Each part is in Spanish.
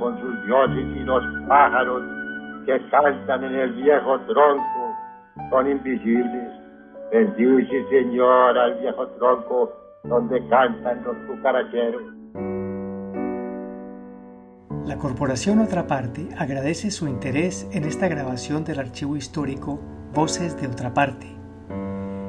con sus dioses y los pájaros que cantan en el viejo tronco son invisibles. Bendice, Señor, al viejo tronco donde cantan los cucaracheros. La Corporación Otra Parte agradece su interés en esta grabación del archivo histórico Voces de Otra Parte.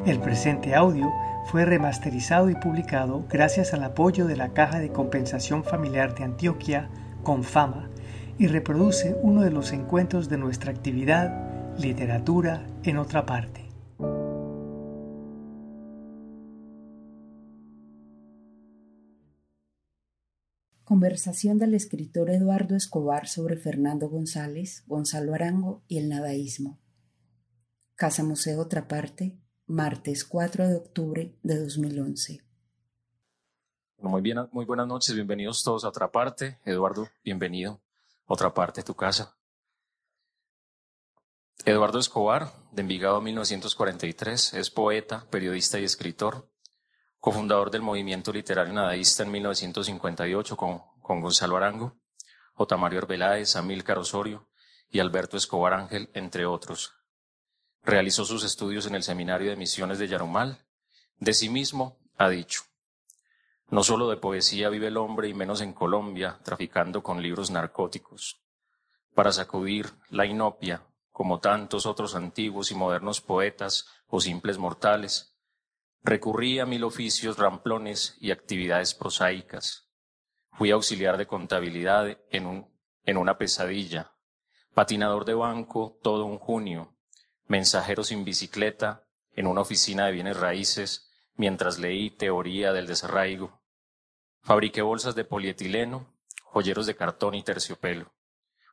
El presente audio fue remasterizado y publicado gracias al apoyo de la Caja de Compensación Familiar de Antioquia, Confama, y reproduce uno de los encuentros de nuestra actividad Literatura en otra parte. Conversación del escritor Eduardo Escobar sobre Fernando González, Gonzalo Arango y el nadaísmo. Casa Museo Otra Parte, martes 4 de octubre de 2011. Muy, bien, muy buenas noches, bienvenidos todos a otra parte. Eduardo, bienvenido. Otra parte, tu casa. Eduardo Escobar, de Envigado 1943, es poeta, periodista y escritor, cofundador del movimiento literario nadaísta en 1958 con, con Gonzalo Arango, Otamario Arbeláez, Amílcar Osorio y Alberto Escobar Ángel, entre otros. Realizó sus estudios en el Seminario de Misiones de Yarumal. De sí mismo ha dicho, no solo de poesía vive el hombre y menos en Colombia, traficando con libros narcóticos. Para sacudir la inopia, como tantos otros antiguos y modernos poetas o simples mortales, recurrí a mil oficios ramplones y actividades prosaicas. Fui auxiliar de contabilidad en, un, en una pesadilla, patinador de banco todo un junio, mensajero sin bicicleta en una oficina de bienes raíces mientras leí teoría del desarraigo. Fabriqué bolsas de polietileno, joyeros de cartón y terciopelo.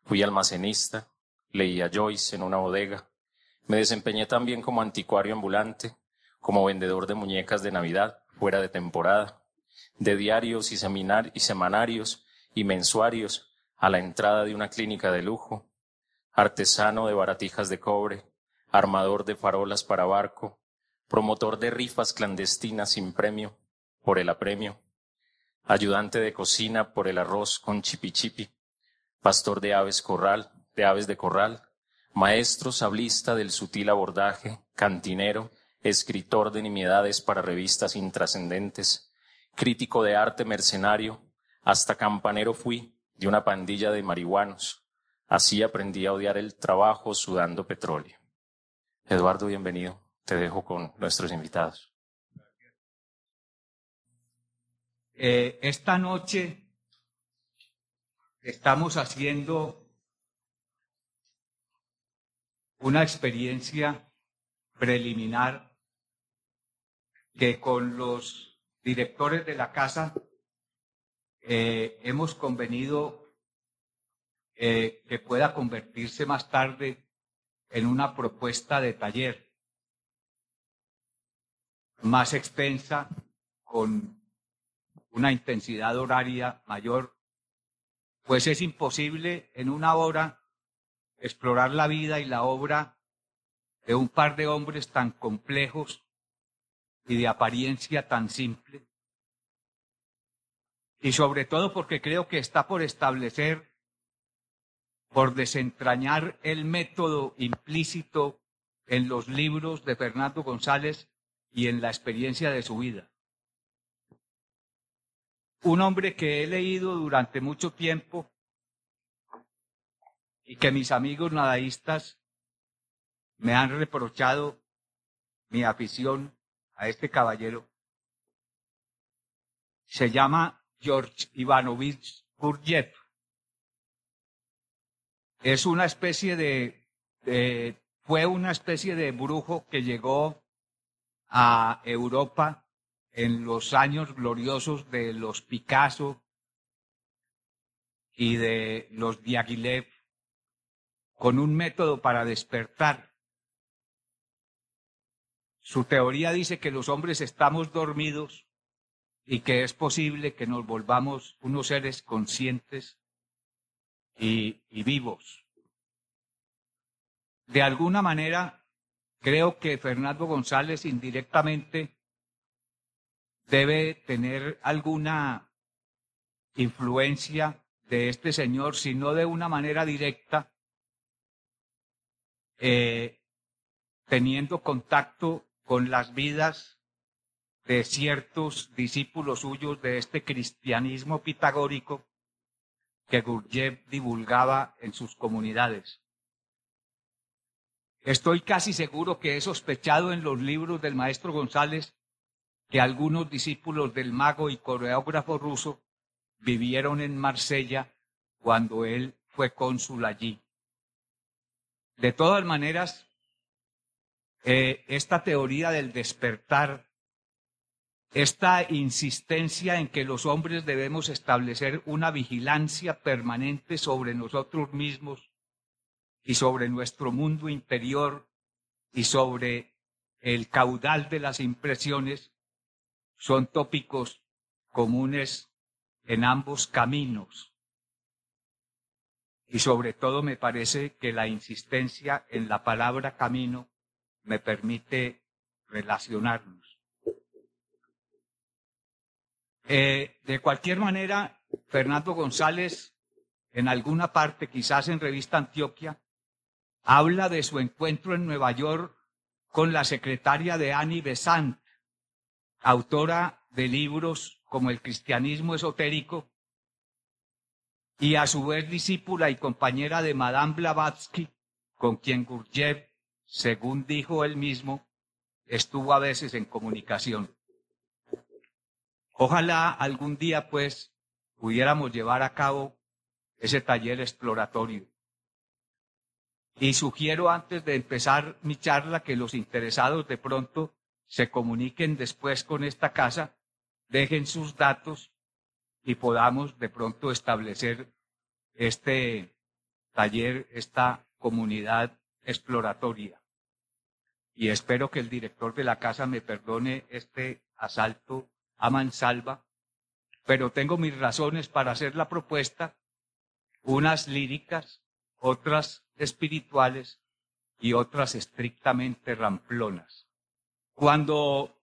Fui almacenista, leí a Joyce en una bodega. Me desempeñé también como anticuario ambulante, como vendedor de muñecas de Navidad fuera de temporada, de diarios y, y semanarios y mensuarios a la entrada de una clínica de lujo, artesano de baratijas de cobre, armador de farolas para barco, promotor de rifas clandestinas sin premio por el apremio, ayudante de cocina por el arroz con chipichipi, pastor de aves corral, de aves de corral, maestro sablista del sutil abordaje, cantinero, escritor de nimiedades para revistas intrascendentes, crítico de arte mercenario, hasta campanero fui de una pandilla de marihuanos. Así aprendí a odiar el trabajo sudando petróleo. Eduardo, bienvenido. Te dejo con nuestros invitados. Eh, esta noche estamos haciendo una experiencia preliminar que con los directores de la casa eh, hemos convenido eh, que pueda convertirse más tarde en una propuesta de taller más extensa, con una intensidad horaria mayor, pues es imposible en una hora explorar la vida y la obra de un par de hombres tan complejos y de apariencia tan simple. Y sobre todo porque creo que está por establecer por desentrañar el método implícito en los libros de Fernando González y en la experiencia de su vida. Un hombre que he leído durante mucho tiempo y que mis amigos nadaístas me han reprochado mi afición a este caballero. Se llama George Ivanovich Gurdjieff es una especie de, fue una especie de brujo que llegó a Europa en los años gloriosos de los Picasso y de los Diaghilev con un método para despertar. Su teoría dice que los hombres estamos dormidos y que es posible que nos volvamos unos seres conscientes y, vivos. De alguna manera, creo que Fernando González indirectamente debe tener alguna influencia de este señor, sino de una manera directa, eh, teniendo contacto con las vidas de ciertos discípulos suyos de este cristianismo pitagórico que Gurdjieff divulgaba en sus comunidades. Estoy casi seguro que he sospechado en los libros del maestro González que algunos discípulos del mago y coreógrafo ruso vivieron en Marsella cuando él fue cónsul allí. De todas maneras, eh, esta teoría del despertar, esta insistencia en que los hombres debemos establecer una vigilancia permanente sobre nosotros mismos y sobre nuestro mundo interior y sobre el caudal de las impresiones, son tópicos comunes en ambos caminos. Y sobre todo me parece que la insistencia en la palabra camino me permite relacionarnos. Eh, de cualquier manera, Fernando González, en alguna parte, quizás en Revista Antioquia, habla de su encuentro en Nueva York con la secretaria de Annie Besant, autora de libros como El cristianismo esotérico, y a su vez discípula y compañera de Madame Blavatsky, con quien Gurdjieff, según dijo él mismo, estuvo a veces en comunicación. Ojalá algún día, pues, pudiéramos llevar a cabo ese taller exploratorio. Y sugiero antes de empezar mi charla que los interesados de pronto se comuniquen después con esta casa, dejen sus datos y podamos de pronto establecer este taller, esta comunidad exploratoria. Y espero que el director de la casa me perdone este asalto a mansalva, pero tengo mis razones para hacer la propuesta, unas líricas, otras espirituales y otras estrictamente ramplonas. Cuando,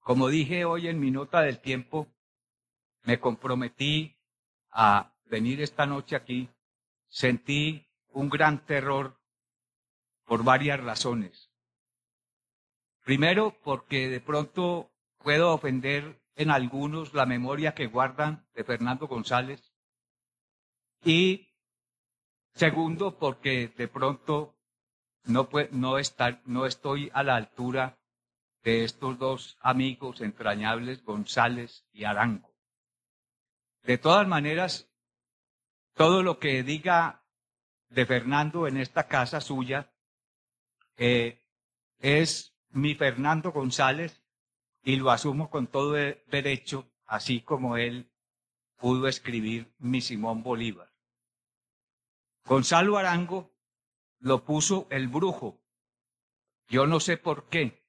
como dije hoy en mi nota del tiempo, me comprometí a venir esta noche aquí, sentí un gran terror por varias razones. Primero, porque de pronto puedo ofender en algunos la memoria que guardan de Fernando González. Y segundo, porque de pronto no, no, estar, no estoy a la altura de estos dos amigos entrañables, González y Arango. De todas maneras, todo lo que diga de Fernando en esta casa suya eh, es mi Fernando González y lo asumo con todo derecho, así como él pudo escribir mi Simón Bolívar. Gonzalo Arango lo puso el brujo. Yo no sé por qué,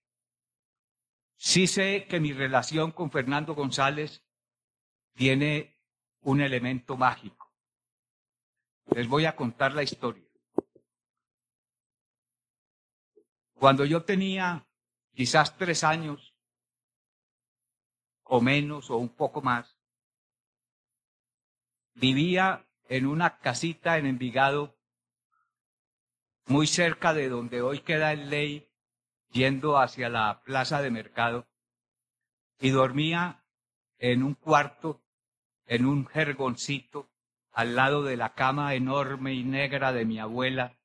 Sí sé que mi relación con Fernando González tiene un elemento mágico. Les voy a contar la historia. Cuando yo tenía quizás tres años, o menos, o un poco más, vivía en una casita en Envigado, muy cerca de donde hoy queda el ley yendo hacia la plaza de mercado y dormía en un cuarto, en un jergoncito, al lado de la cama enorme y negra de mi abuela,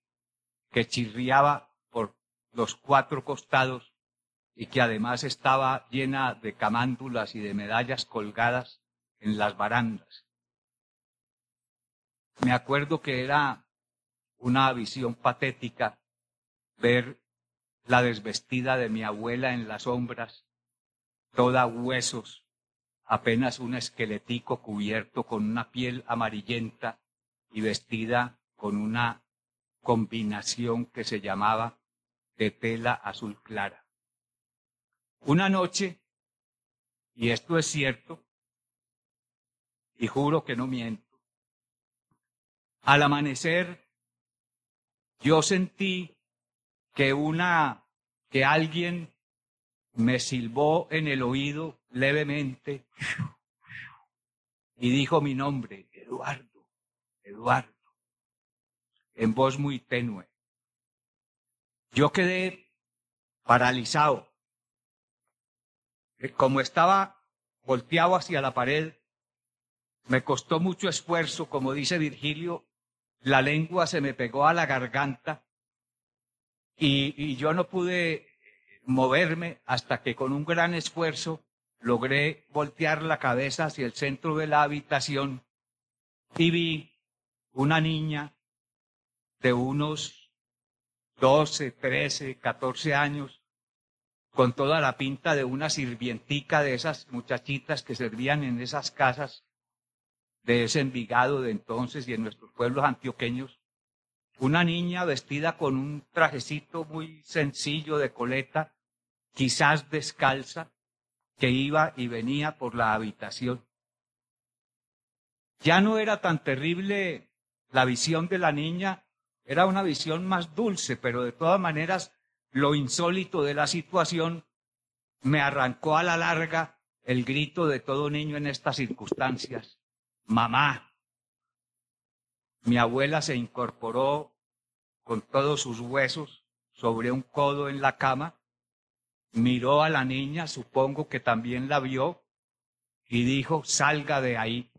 que chirriaba por los cuatro costados y que además estaba llena de camándulas y de medallas colgadas en las barandas. Me acuerdo que era una visión patética ver la desvestida de mi abuela en las sombras, toda huesos, apenas un esqueletico cubierto con una piel amarillenta y vestida con una combinación que se llamaba de tela azul clara. Una noche, y esto es cierto, y juro que no miento, al amanecer yo sentí que una, que alguien me silbó en el oído levemente y dijo mi nombre, Eduardo. Eduardo, en voz muy tenue. Yo quedé paralizado. Eh, como estaba volteado hacia la pared, me costó mucho esfuerzo, como dice Virgilio, la lengua se me pegó a la garganta y, yo no pude moverme hasta que con un gran esfuerzo logré voltear la cabeza hacia el centro de la habitación y vi una niña de unos 12, 13, 14 años, con toda la pinta de una sirvientica de esas muchachitas que servían en esas casas de ese Envigado de entonces y en nuestros pueblos antioqueños, una niña vestida con un trajecito muy sencillo de coleta, quizás descalza, que iba y venía por la habitación. Ya no era tan terrible la visión de la niña, era una visión más dulce, pero de todas maneras lo insólito de la situación me arrancó a la larga el grito de todo niño en estas circunstancias. Mamá. Mi abuela se incorporó con todos sus huesos sobre un codo en la cama miró a la niña, supongo que también la vio, y dijo, salga de ahí.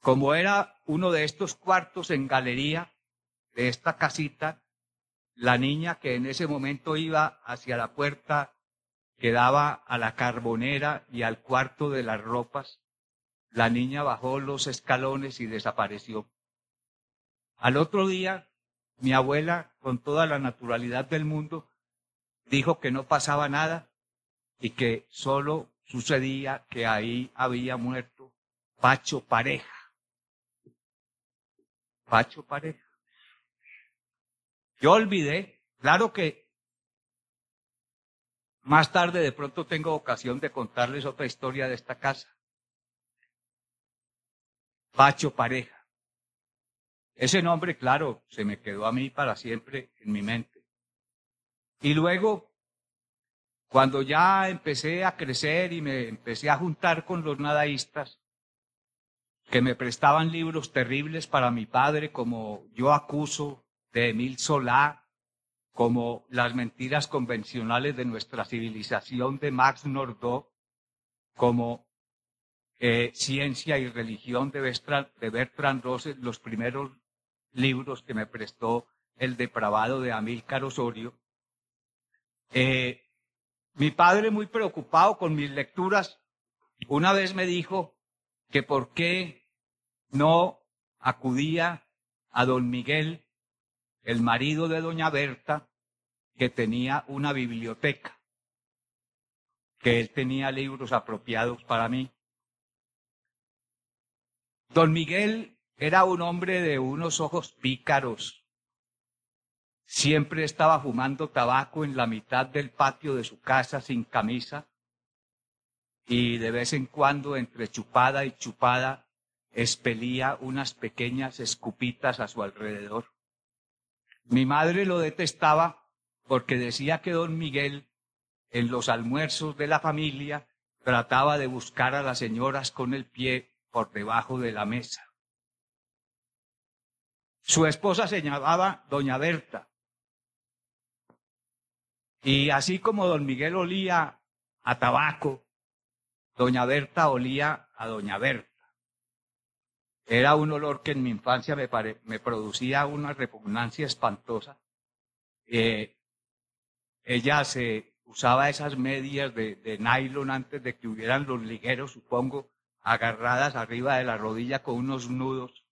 Como era uno de estos cuartos en galería de esta casita, la niña que en ese momento iba hacia la puerta que daba a la carbonera y al cuarto de las ropas, la niña bajó los escalones y desapareció. Al otro día, mi abuela, con toda la naturalidad del mundo, dijo que no pasaba nada y que solo sucedía que ahí había muerto Pacho Pareja. Pacho Pareja. Yo olvidé, claro que más tarde de pronto tengo ocasión de contarles otra historia de esta casa. Pacho Pareja. Ese nombre, claro, se me quedó a mí para siempre en mi mente. Y luego, cuando ya empecé a crecer y me empecé a juntar con los nadaístas, que me prestaban libros terribles para mi padre, como Yo acuso, de Emil Solá, como Las mentiras convencionales de nuestra civilización de Max Nordau, como eh, Ciencia y Religión de Bertrand, de Bertrand Russell, los primeros libros que me prestó el depravado de Amílcar Osorio, eh, mi padre, muy preocupado con mis lecturas, una vez me dijo que por qué no acudía a don Miguel, el marido de doña Berta, que tenía una biblioteca, que él tenía libros apropiados para mí. Don Miguel era un hombre de unos ojos pícaros, Siempre estaba fumando tabaco en la mitad del patio de su casa sin camisa y de vez en cuando entre chupada y chupada expelía unas pequeñas escupitas a su alrededor. Mi madre lo detestaba porque decía que don Miguel en los almuerzos de la familia trataba de buscar a las señoras con el pie por debajo de la mesa. Su esposa se llamaba doña Berta y así como don Miguel olía a tabaco, doña Berta olía a doña Berta. Era un olor que en mi infancia me, me producía una repugnancia espantosa. Eh, ella se usaba esas medias de, de nylon antes de que hubieran los ligueros, supongo, agarradas arriba de la rodilla con unos nudos.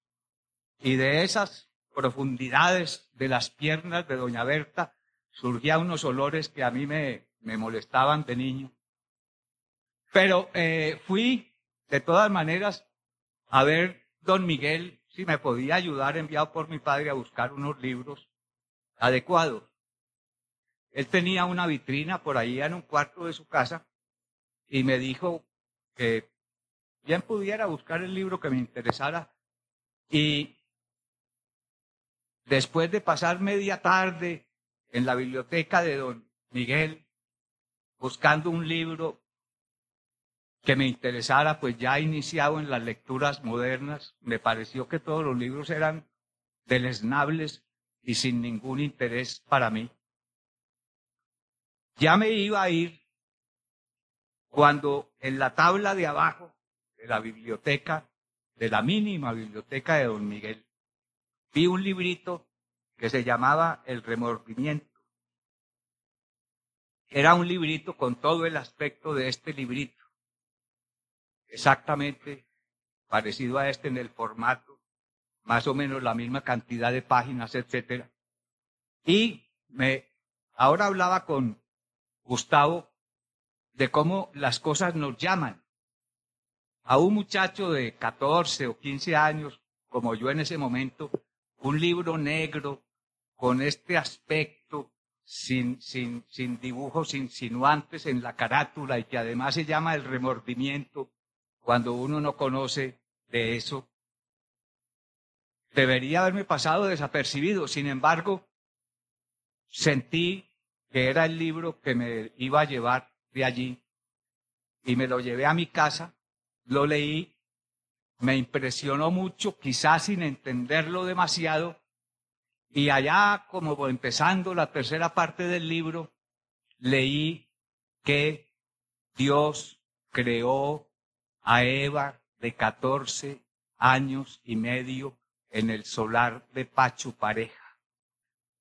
Y de esas profundidades de las piernas de doña Berta surgían unos olores que a mí me, molestaban de niño. Pero eh, fui, de todas maneras, a ver don Miguel si me podía ayudar, enviado por mi padre, a buscar unos libros adecuados. Él tenía una vitrina por ahí en un cuarto de su casa y me dijo que bien pudiera buscar el libro que me interesara. Y después de pasar media tarde en la biblioteca de don Miguel buscando un libro que me interesara, pues ya iniciado en las lecturas modernas, me pareció que todos los libros eran deleznables y sin ningún interés para mí. Ya me iba a ir cuando en la tabla de abajo de la biblioteca, de la mínima biblioteca de don Miguel, vi un librito que se llamaba El remordimiento. Era un librito con todo el aspecto de este librito, exactamente parecido a este en el formato, más o menos la misma cantidad de páginas, etcétera. Y me ahora hablaba con Gustavo de cómo las cosas nos llaman. A un muchacho de 14 o 15 años, como yo en ese momento, un libro negro con este aspecto, sin, dibujos insinuantes en la carátula y que además se llama el remordimiento cuando uno no conoce de eso, debería haberme pasado desapercibido. Sin embargo, sentí que era el libro que me iba a llevar de allí y me lo llevé a mi casa, lo leí, me impresionó mucho, quizás sin entenderlo demasiado, y allá como empezando la tercera parte del libro, leí que Dios creó a Eva de 14 años y medio en el solar de Pacho Pareja.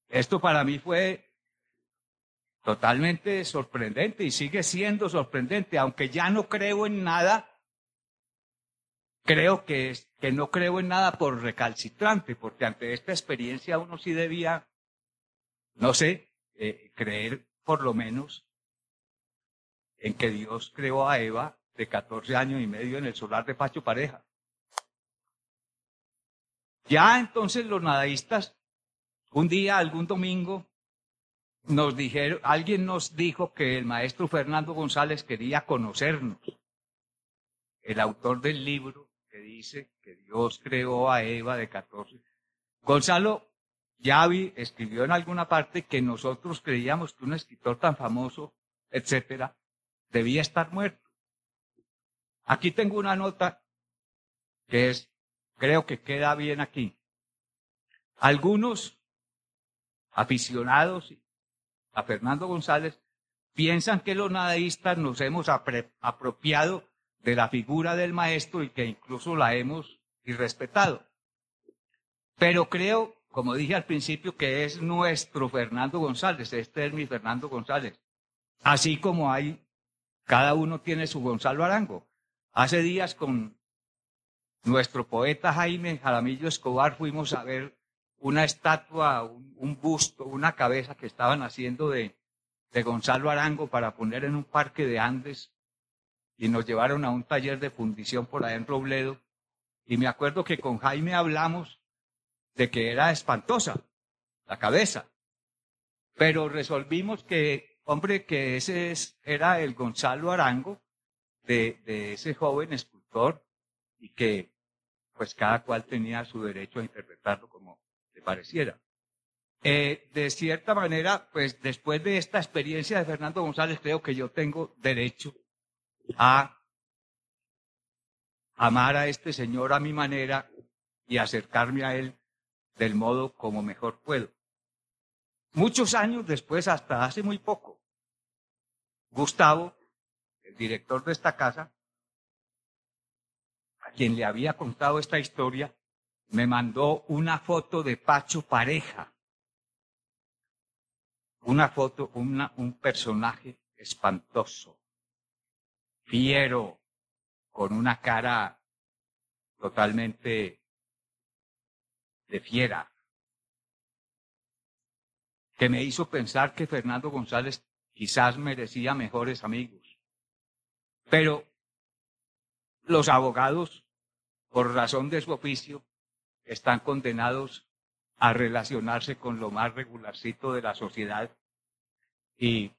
Esto para mí fue totalmente sorprendente y sigue siendo sorprendente, aunque ya no creo en nada, creo que, que no creo en nada por recalcitrante, porque ante esta experiencia uno sí debía, no sé, eh, creer por lo menos en que Dios creó a Eva de 14 años y medio en el solar de Pacho Pareja. Ya entonces los nadaístas, un día, algún domingo, nos dijeron, alguien nos dijo que el maestro Fernando González quería conocernos. El autor del libro que dice que Dios creó a Eva de 14. Gonzalo Yavi escribió en alguna parte que nosotros creíamos que un escritor tan famoso, etcétera, debía estar muerto. Aquí tengo una nota que es, creo que queda bien aquí. Algunos aficionados a Fernando González, piensan que los nadaístas nos hemos apropiado de la figura del maestro y que incluso la hemos irrespetado. Pero creo, como dije al principio, que es nuestro Fernando González, este es mi Fernando González. Así como hay, cada uno tiene su Gonzalo Arango. Hace días con nuestro poeta Jaime Jaramillo Escobar fuimos a ver una estatua, un, busto, una cabeza que estaban haciendo de, de Gonzalo Arango para poner en un parque de Andes y nos llevaron a un taller de fundición por ahí en Robledo. Y me acuerdo que con Jaime hablamos de que era espantosa la cabeza, pero resolvimos que, hombre, que ese es, era el Gonzalo Arango de, ese joven escultor y que pues cada cual tenía su derecho a interpretarlo como, pareciera. Eh, de cierta manera, pues después de esta experiencia de Fernando González, creo que yo tengo derecho a amar a este señor a mi manera y acercarme a él del modo como mejor puedo. Muchos años después, hasta hace muy poco, Gustavo, el director de esta casa, a quien le había contado esta historia, me mandó una foto de Pacho Pareja. Una foto, un personaje espantoso, fiero, con una cara totalmente de fiera, que me hizo pensar que Fernando González quizás merecía mejores amigos. Pero los abogados, por razón de su oficio, están condenados a relacionarse con lo más regularcito de la sociedad. Y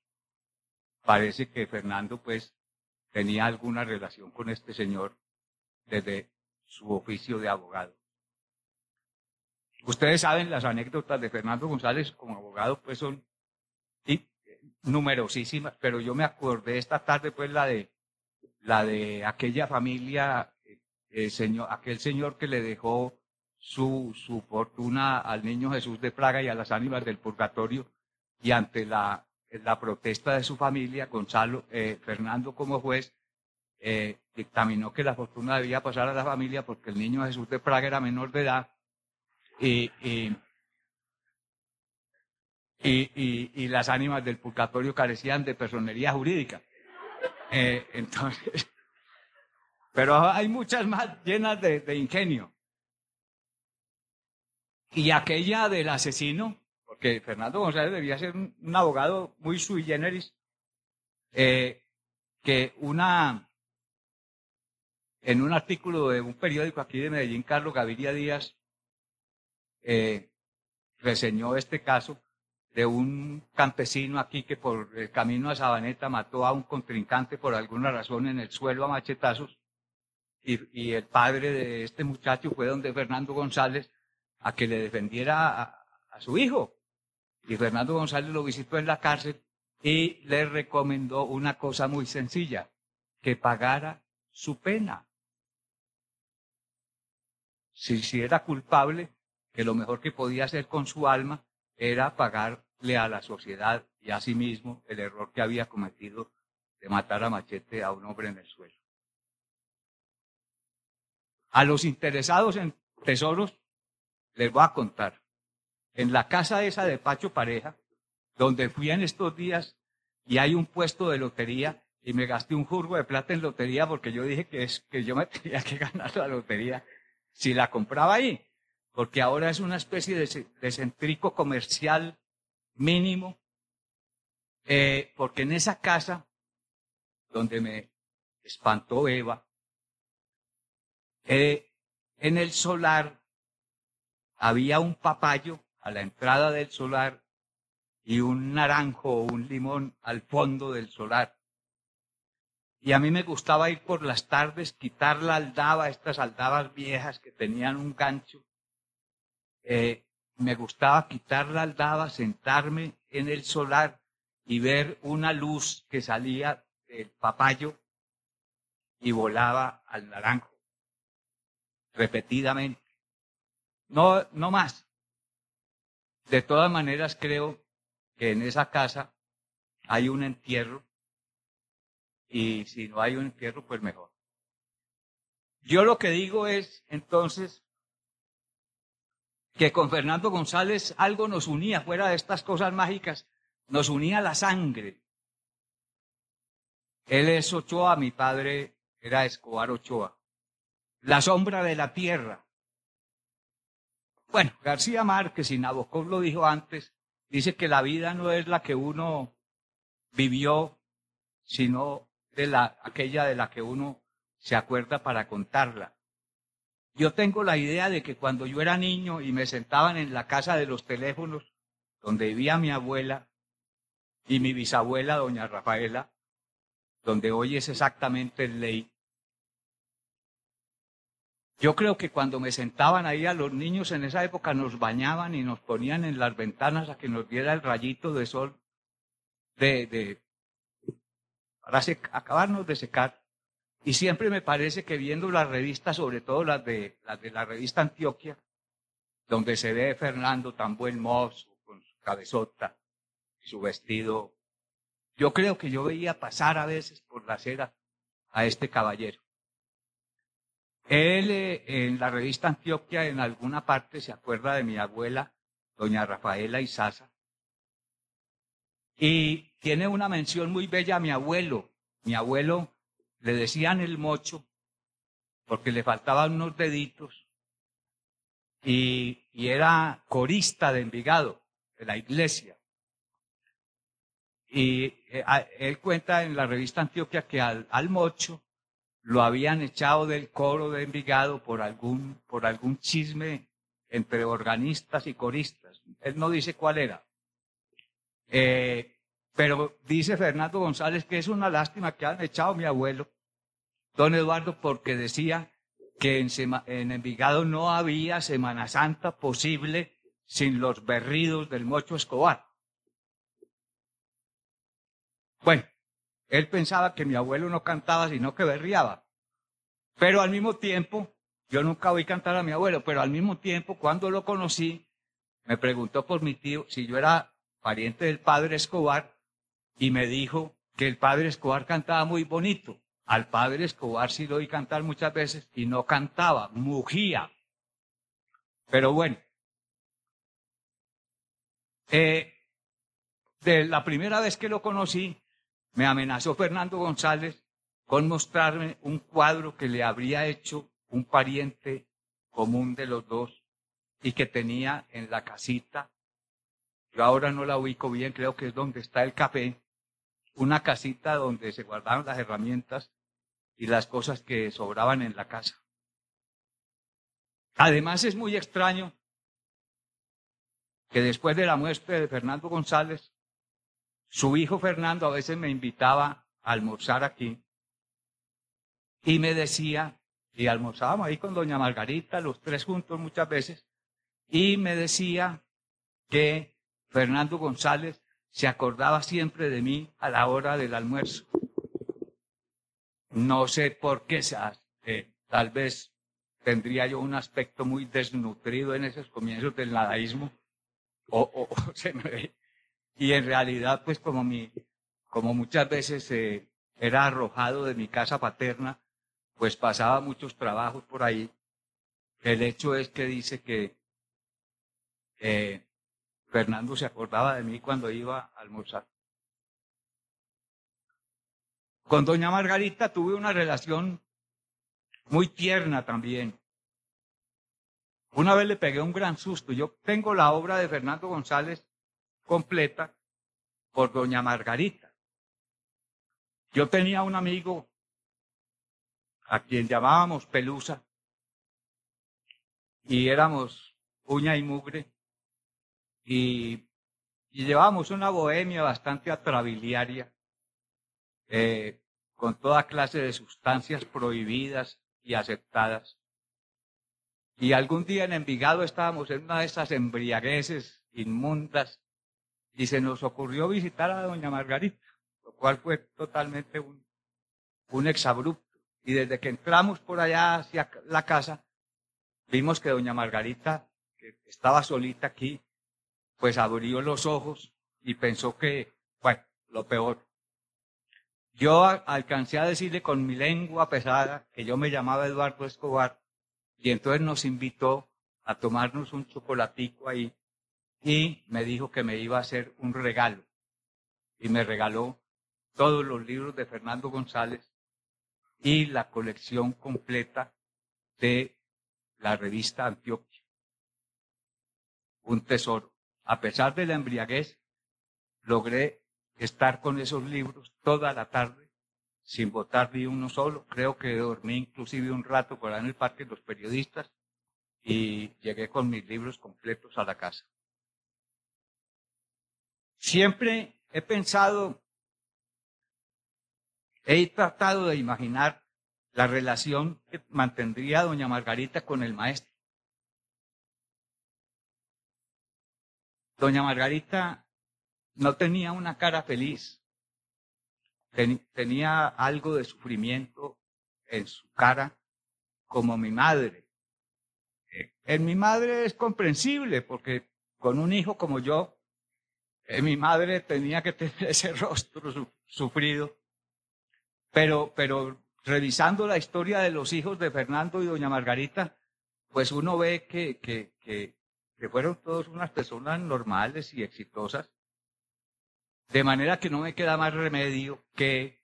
parece que Fernando, pues, tenía alguna relación con este señor desde su oficio de abogado. Ustedes saben las anécdotas de Fernando González como abogado, pues son numerosísimas, pero yo me acordé esta tarde, pues, la de la de aquella familia, el señor, aquel señor que le dejó su, su fortuna al niño Jesús de Praga y a las ánimas del purgatorio, y ante la, la protesta de su familia, Gonzalo, eh, Fernando como juez, eh, dictaminó que la fortuna debía pasar a la familia porque el niño Jesús de Praga era menor de edad y, y, las ánimas del purgatorio carecían de personería jurídica. Eh, entonces, pero hay muchas más llenas de, ingenio. Y aquella del asesino, porque Fernando González debía ser un, abogado muy sui generis, eh, que una, en un artículo de un periódico aquí de Medellín, Carlos Gaviria Díaz eh, reseñó este caso de un campesino aquí que por el camino a Sabaneta mató a un contrincante por alguna razón en el suelo a machetazos y, el padre de este muchacho fue donde Fernando González a que le defendiera a su hijo. Y Fernando González lo visitó en la cárcel y le recomendó una cosa muy sencilla, que pagara su pena. Si, era culpable, que lo mejor que podía hacer con su alma era pagarle a la sociedad y a sí mismo el error que había cometido de matar a machete a un hombre en el suelo. A los interesados en tesoros les voy a contar. En la casa esa de Pacho Pareja, donde fui en estos días y hay un puesto de lotería y me gasté un jurgo de plata en lotería porque yo dije que, es, que yo me tenía que ganar la lotería si la compraba ahí porque ahora es una especie de, centrico comercial mínimo, eh, porque en esa casa donde me espantó Eva, eh, en el solar había un papayo a la entrada del solar y un naranjo o un limón al fondo del solar. Y a mí me gustaba ir por las tardes, quitar la aldaba, estas aldabas viejas que tenían un gancho, eh, me gustaba quitar la aldaba, sentarme en el solar y ver una luz que salía del papayo y volaba al naranjo. Repetidamente. No, no más. De todas maneras, creo que en esa casa hay un entierro y si no hay un entierro, pues mejor. Yo lo que digo es, entonces, que con Fernando González algo nos unía, fuera de estas cosas mágicas, nos unía la sangre. Él es Ochoa, mi padre era Escobar Ochoa. La sombra de la tierra. Bueno, García Márquez y Nabokov lo dijo antes, dice que la vida no es la que uno vivió, sino de la, aquella de la que uno se acuerda para contarla. Yo tengo la idea de que cuando yo era niño y me sentaban en la casa de los teléfonos, donde vivía mi abuela y mi bisabuela, doña Rafaela, donde hoy es exactamente ley, yo creo que cuando me sentaban ahí a los niños en esa época nos bañaban y nos ponían en las ventanas a que nos diera el rayito de sol de, de para acabarnos de secar. Y siempre me parece que viendo las revistas, sobre todo las de, las de la revista Antioquia, donde se ve Fernando tan buen mozo, con su cabezota y su vestido, yo creo que yo veía pasar a veces por la acera a este caballero. Él eh, en la revista Antioquia en alguna parte se acuerda de mi abuela, doña Rafaela Izaza, y tiene una mención muy bella a mi abuelo. Mi abuelo le decían el mocho porque le faltaban unos deditos y, era corista de Envigado, de la iglesia. Y eh, él cuenta en la revista Antioquia que al, al, mocho lo habían echado del coro de Envigado por algún, por algún chisme entre organistas y coristas. Él no dice cuál era. Eh, pero dice Fernando González que es una lástima que han echado a mi abuelo, don Eduardo, porque decía que en, en Envigado no había Semana Santa posible sin los berridos del Mocho Escobar. Bueno, él pensaba que mi abuelo no cantaba, sino que berriaba. Pero al mismo tiempo, yo nunca oí cantar a mi abuelo, pero al mismo tiempo, cuando lo conocí, me preguntó por mi tío si yo era pariente del padre Escobar y me dijo que el padre Escobar cantaba muy bonito. Al padre Escobar sí lo oí cantar muchas veces y no cantaba, mugía. Pero bueno, eh, de la primera vez que lo conocí, me amenazó Fernando González con mostrarme un cuadro que le habría hecho un pariente común de los dos y que tenía en la casita. Yo ahora no la ubico bien, creo que es donde está el café, una casita donde se guardaban las herramientas y las cosas que sobraban en la casa. Además es muy extraño que después de la muerte de Fernando González, su hijo Fernando a veces me invitaba a almorzar aquí y me decía, y almorzábamos ahí con doña Margarita, los tres juntos muchas veces, y me decía que Fernando González se acordaba siempre de mí a la hora del almuerzo. No sé por qué, eh, tal vez tendría yo un aspecto muy desnutrido en esos comienzos del nadaísmo, o, se me, y en realidad, pues como, mi, como muchas veces eh, era arrojado de mi casa paterna, pues pasaba muchos trabajos por ahí. El hecho es que dice que eh, Fernando se acordaba de mí cuando iba a almorzar. Con doña Margarita tuve una relación muy tierna también. Una vez le pegué un gran susto. Yo tengo la obra de Fernando González completa por doña Margarita. Yo tenía un amigo a quien llamábamos Pelusa y éramos uña y mugre y, llevábamos una bohemia bastante atrabiliaria eh, con toda clase de sustancias prohibidas y aceptadas. Y algún día en Envigado estábamos en una de esas embriagueces inmundas y se nos ocurrió visitar a doña Margarita, lo cual fue totalmente un, un exabrupto. Y desde que entramos por allá hacia la casa, vimos que doña Margarita, que estaba solita aquí, pues abrió los ojos y pensó que, bueno, lo peor. Yo alcancé a decirle con mi lengua pesada que yo me llamaba Eduardo Escobar y entonces nos invitó a tomarnos un chocolatico ahí y me dijo que me iba a hacer un regalo. Y me regaló todos los libros de Fernando González y la colección completa de la revista Antioquia. Un tesoro. A pesar de la embriaguez, logré estar con esos libros toda la tarde sin votar ni uno solo. Creo que dormí inclusive un rato por ahí en el parque los periodistas y llegué con mis libros completos a la casa. Siempre he pensado, he tratado de imaginar la relación que mantendría doña Margarita con el maestro. Doña Margarita no tenía una cara feliz, tenía algo de sufrimiento en su cara, como mi madre. Eh, en mi madre es comprensible, porque con un hijo como yo, mi madre tenía que tener ese rostro sufrido. Pero, pero revisando la historia de los hijos de Fernando y doña Margarita, pues uno ve que, que, que, que fueron todos unas personas normales y exitosas. De manera que no me queda más remedio que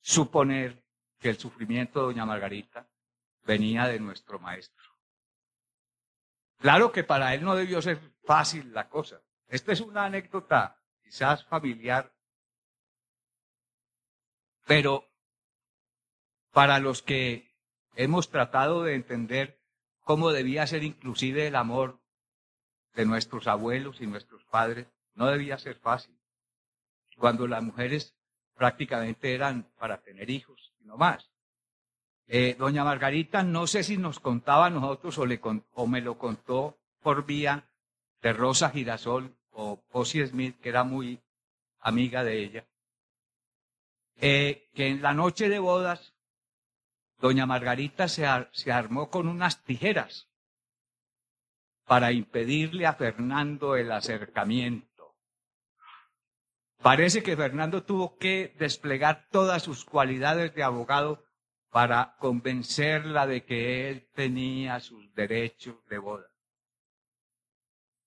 suponer que el sufrimiento de doña Margarita venía de nuestro maestro. Claro que para él no debió ser fácil la cosa. Esta es una anécdota quizás familiar, pero para los que hemos tratado de entender cómo debía ser inclusive el amor de nuestros abuelos y nuestros padres, no debía ser fácil. Cuando las mujeres prácticamente eran para tener hijos y no más. Eh, doña Margarita, no sé si nos contaba a nosotros o, le, o me lo contó por vía de Rosa Girasol o Posy Smith, que era muy amiga de ella, eh, que en la noche de bodas, doña Margarita se, se armó con unas tijeras para impedirle a Fernando el acercamiento. Parece que Fernando tuvo que desplegar todas sus cualidades de abogado para convencerla de que él tenía sus derechos de boda.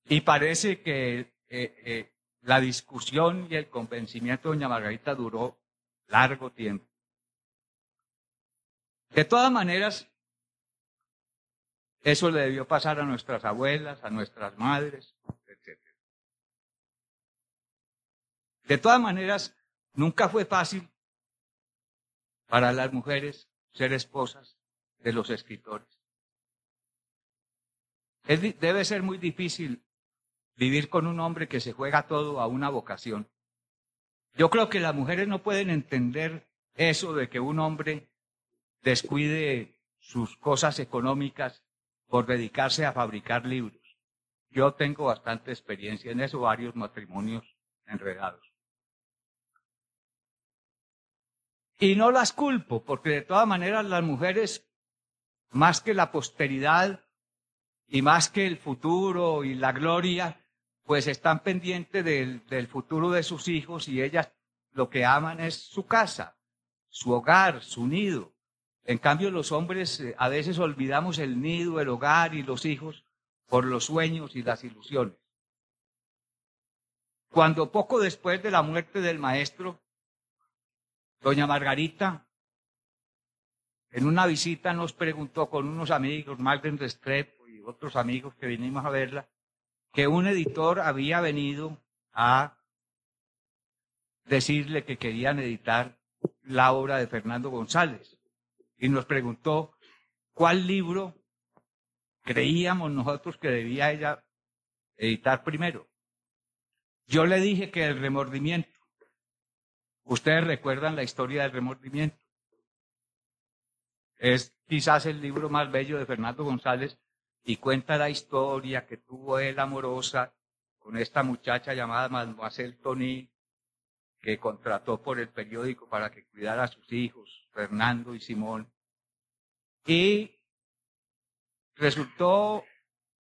Y parece que eh, eh, la discusión y el convencimiento de doña Margarita duró largo tiempo. De todas maneras, eso le debió pasar a nuestras abuelas, a nuestras madres, etc. De todas maneras, nunca fue fácil para las mujeres ser esposas de los escritores. debe ser muy difícil vivir con un hombre que se juega todo a una vocación. Yo creo que las mujeres no pueden entender eso de que un hombre descuide sus cosas económicas por dedicarse a fabricar libros. Yo tengo bastante experiencia en eso, varios matrimonios enredados. Y no las culpo, porque de todas maneras las mujeres, más que la posteridad y más que el futuro y la gloria, pues están pendientes del, futuro de sus hijos y ellas lo que aman es su casa, su hogar, su nido. En cambio, los hombres eh, a veces olvidamos el nido, el hogar y los hijos por los sueños y las ilusiones. Cuando poco después de la muerte del maestro, doña Margarita, en una visita nos preguntó con unos amigos, Malden Restrepo y otros amigos que vinimos a verla, que un editor había venido a decirle que querían editar la obra de Fernando González y nos preguntó cuál libro creíamos nosotros que debía ella editar primero. Yo le dije que el remordimiento. Ustedes recuerdan la historia del remordimiento. Es quizás el libro más bello de Fernando González y cuenta la historia que tuvo él amorosa con esta muchacha llamada Mademoiselle Tony, que contrató por el periódico para que cuidara a sus hijos, Fernando y Simón. Y resultó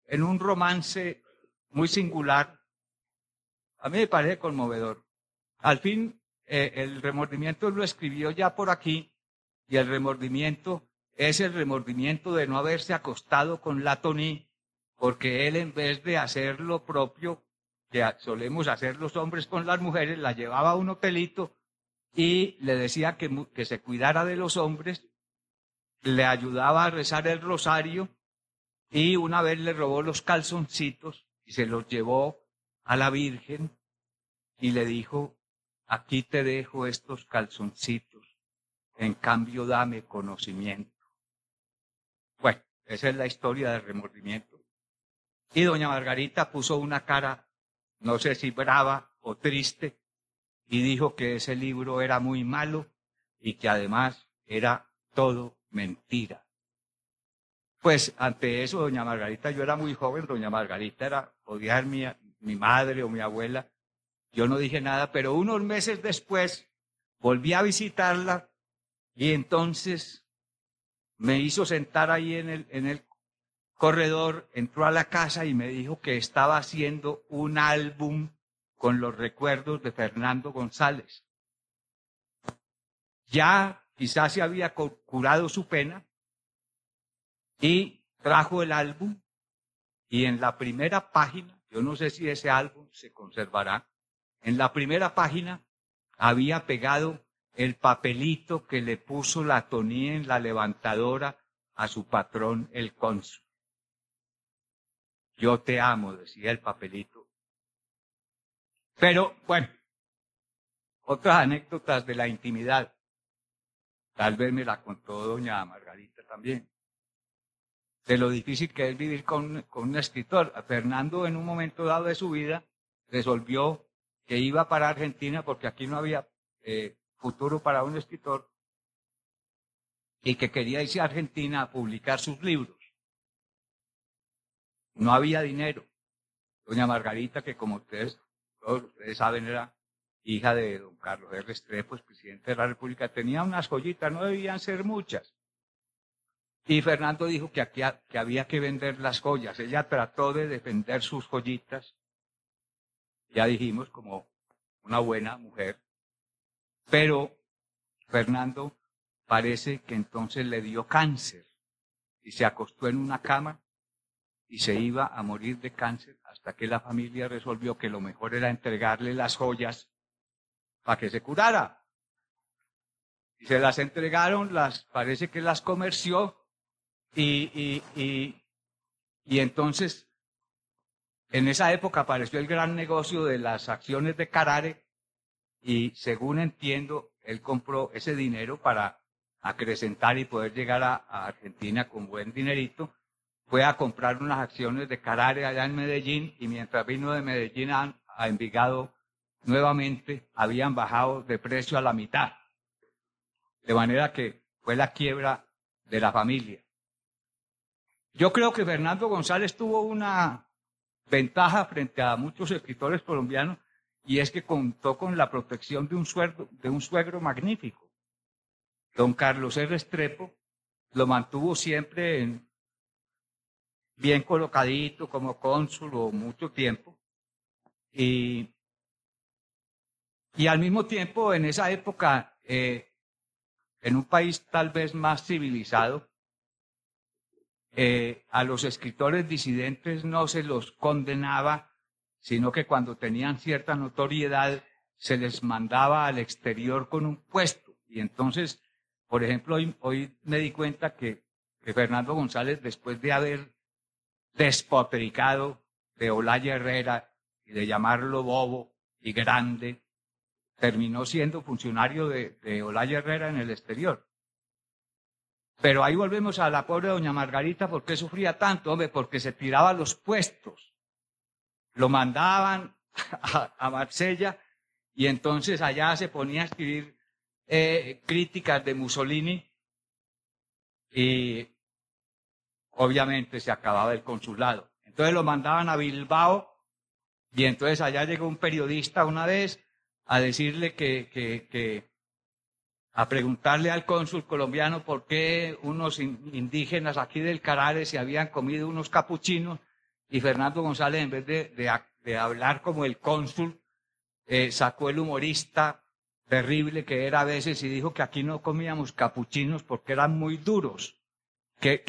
en un romance muy singular. A mí me parece conmovedor. Al fin, eh, el remordimiento lo escribió ya por aquí, y el remordimiento es el remordimiento de no haberse acostado con la Tony, porque él en vez de hacer lo propio, que solemos hacer los hombres con las mujeres, la llevaba a un hotelito y le decía que, que se cuidara de los hombres, le ayudaba a rezar el rosario y una vez le robó los calzoncitos y se los llevó a la Virgen y le dijo, aquí te dejo estos calzoncitos, en cambio dame conocimiento. Esa es la historia del remordimiento. Y doña Margarita puso una cara no sé si brava o triste, y dijo que ese libro era muy malo y que además era todo mentira. Pues ante eso, doña Margarita, yo era muy joven, doña Margarita era, podía ser mi, mi madre o mi abuela, yo no dije nada, pero unos meses después volví a visitarla y entonces me hizo sentar ahí en el, en el corredor entró a la casa y me dijo que estaba haciendo un álbum con los recuerdos de Fernando González. Ya quizás se había curado su pena y trajo el álbum y en la primera página, yo no sé si ese álbum se conservará, en la primera página había pegado el papelito que le puso la tonía en la levantadora a su patrón, el cónsul. Yo te amo, decía el papelito. Pero, bueno, otras anécdotas de la intimidad. Tal vez me la contó doña Margarita también. De lo difícil que es vivir con, un escritor. Fernando en un momento dado de su vida resolvió que iba para Argentina porque aquí no había eh, futuro para un escritor y que quería irse a Argentina a publicar sus libros. No había dinero. Doña Margarita, que como ustedes, todos ustedes saben, era hija de don Carlos R. Restrepo, presidente de la República, tenía unas joyitas, no debían ser muchas. Y Fernando dijo que, que había que vender las joyas. Ella trató de defender sus joyitas, ya dijimos, como una buena mujer. Pero Fernando parece que entonces le dio cáncer y se acostó en una cama y se iba a morir de cáncer hasta que la familia resolvió que lo mejor era entregarle las joyas para que se curara. Y se las entregaron, las, parece que las comerció y, y, y, y entonces en esa época apareció el gran negocio de las acciones de Carare y según entiendo, él compró ese dinero para acrecentar y poder llegar a, Argentina con buen dinerito. Fue a comprar unas acciones de Carare allá en Medellín y mientras vino de Medellín a, a Envigado nuevamente habían bajado de precio a la mitad. De manera que fue la quiebra de la familia. Yo creo que Fernando González tuvo una ventaja frente a muchos escritores colombianos y es que contó con la protección de un suegro, de un suegro magnífico. Don Carlos R. Estrepo lo mantuvo siempre en, bien colocadito como cónsul mucho tiempo. Y, y al mismo tiempo, en esa época, eh, en un país tal vez más civilizado, eh, a los escritores disidentes no se los condenaba, sino que cuando tenían cierta notoriedad se les mandaba al exterior con un puesto. Y entonces, por ejemplo, hoy, me di cuenta que, que, Fernando González, después de haber despotricado de Olaya Herrera y de llamarlo bobo y grande, terminó siendo funcionario de, de Olaya Herrera en el exterior. Pero ahí volvemos a la pobre doña Margarita, ¿por qué sufría tanto? Hombre, porque se tiraba los puestos. Lo mandaban a, Marsella y entonces allá se ponía a escribir eh, críticas de Mussolini y obviamente se acababa el consulado. Entonces lo mandaban a Bilbao y entonces allá llegó un periodista una vez a decirle que, que, a preguntarle al cónsul colombiano por qué unos indígenas aquí del Carare se habían comido unos capuchinos y Fernando González, en vez de, hablar como el cónsul, eh, sacó el humorista terrible que era a veces y dijo que aquí no comíamos capuchinos porque eran muy duros, que,